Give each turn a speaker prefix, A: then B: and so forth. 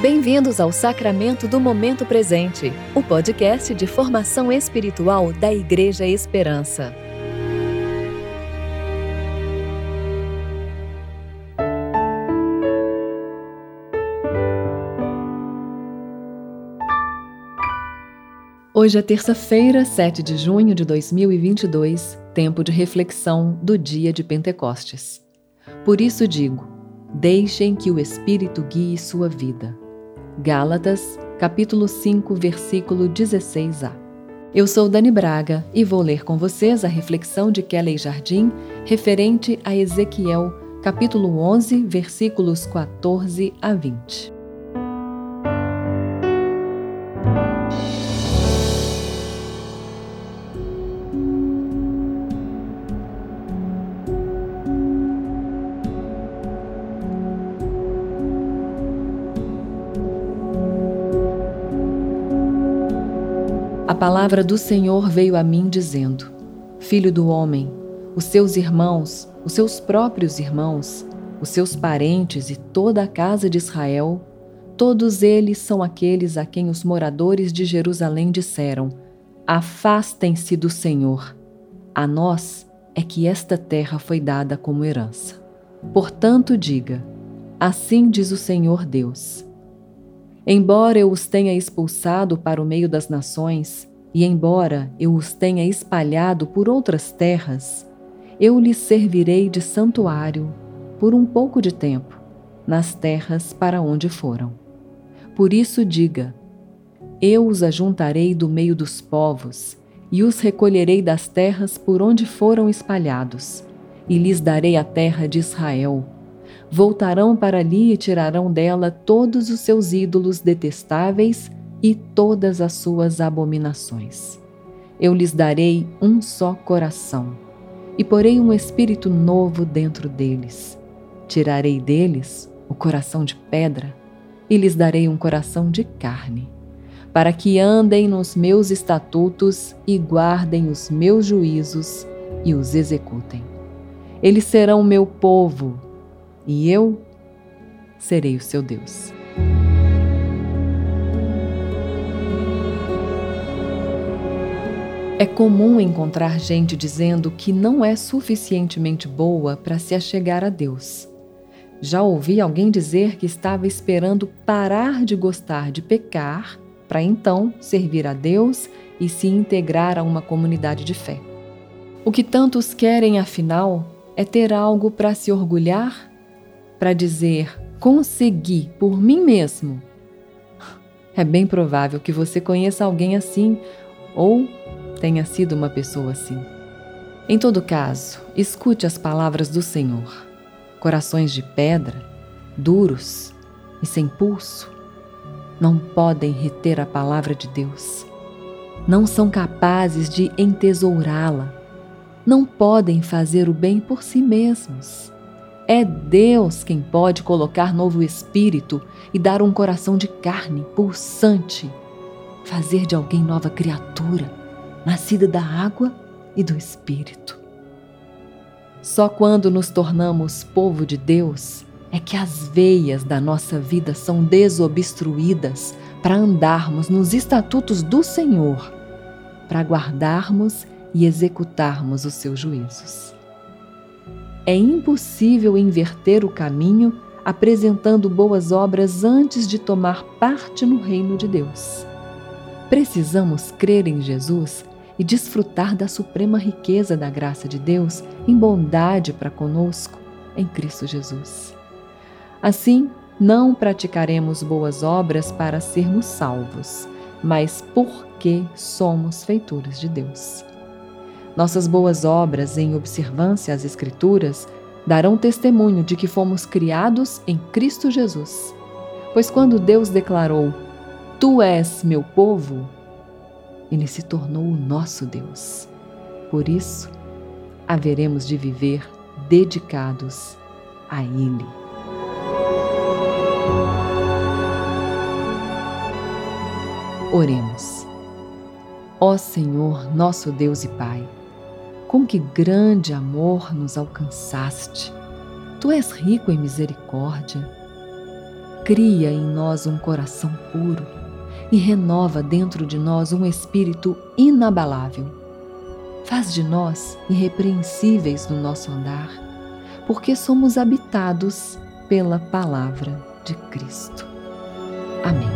A: Bem-vindos ao Sacramento do Momento Presente, o podcast de formação espiritual da Igreja Esperança. Hoje é terça-feira, 7 de junho de 2022, tempo de reflexão do dia de Pentecostes. Por isso digo: deixem que o Espírito guie sua vida. Gálatas, capítulo 5, versículo 16a. Eu sou Dani Braga e vou ler com vocês a reflexão de Kelly Jardim referente a Ezequiel, capítulo 11, versículos 14 a 20. Palavra do Senhor veio a mim dizendo: Filho do homem, os seus irmãos, os seus próprios irmãos, os seus parentes e toda a casa de Israel, todos eles são aqueles a quem os moradores de Jerusalém disseram: Afastem-se do Senhor. A nós é que esta terra foi dada como herança. Portanto, diga: Assim diz o Senhor Deus Embora eu os tenha expulsado para o meio das nações, e embora eu os tenha espalhado por outras terras, eu lhes servirei de santuário por um pouco de tempo, nas terras para onde foram. Por isso diga: Eu os ajuntarei do meio dos povos, e os recolherei das terras por onde foram espalhados, e lhes darei a terra de Israel voltarão para ali e tirarão dela todos os seus ídolos detestáveis e todas as suas abominações. Eu lhes darei um só coração e porei um espírito novo dentro deles. Tirarei deles o coração de pedra e lhes darei um coração de carne, para que andem nos meus estatutos e guardem os meus juízos e os executem. Eles serão meu povo e eu serei o seu Deus. É comum encontrar gente dizendo que não é suficientemente boa para se achegar a Deus. Já ouvi alguém dizer que estava esperando parar de gostar de pecar para então servir a Deus e se integrar a uma comunidade de fé. O que tantos querem, afinal, é ter algo para se orgulhar para dizer consegui por mim mesmo, é bem provável que você conheça alguém assim ou tenha sido uma pessoa assim. Em todo caso, escute as palavras do Senhor. Corações de pedra, duros e sem pulso, não podem reter a palavra de Deus. Não são capazes de entesourá-la. Não podem fazer o bem por si mesmos. É Deus quem pode colocar novo espírito e dar um coração de carne pulsante, fazer de alguém nova criatura, nascida da água e do espírito. Só quando nos tornamos povo de Deus é que as veias da nossa vida são desobstruídas para andarmos nos estatutos do Senhor, para guardarmos e executarmos os seus juízos é impossível inverter o caminho apresentando boas obras antes de tomar parte no reino de Deus. Precisamos crer em Jesus e desfrutar da suprema riqueza da graça de Deus em bondade para conosco em Cristo Jesus. Assim, não praticaremos boas obras para sermos salvos, mas porque somos feituras de Deus. Nossas boas obras em observância às Escrituras darão testemunho de que fomos criados em Cristo Jesus. Pois quando Deus declarou: Tu és meu povo, ele se tornou o nosso Deus. Por isso, haveremos de viver dedicados a Ele. Oremos. Ó Senhor, nosso Deus e Pai, com que grande amor nos alcançaste! Tu és rico em misericórdia. cria em nós um coração puro e renova dentro de nós um espírito inabalável. Faz de nós irrepreensíveis no nosso andar, porque somos habitados pela palavra de Cristo. Amém.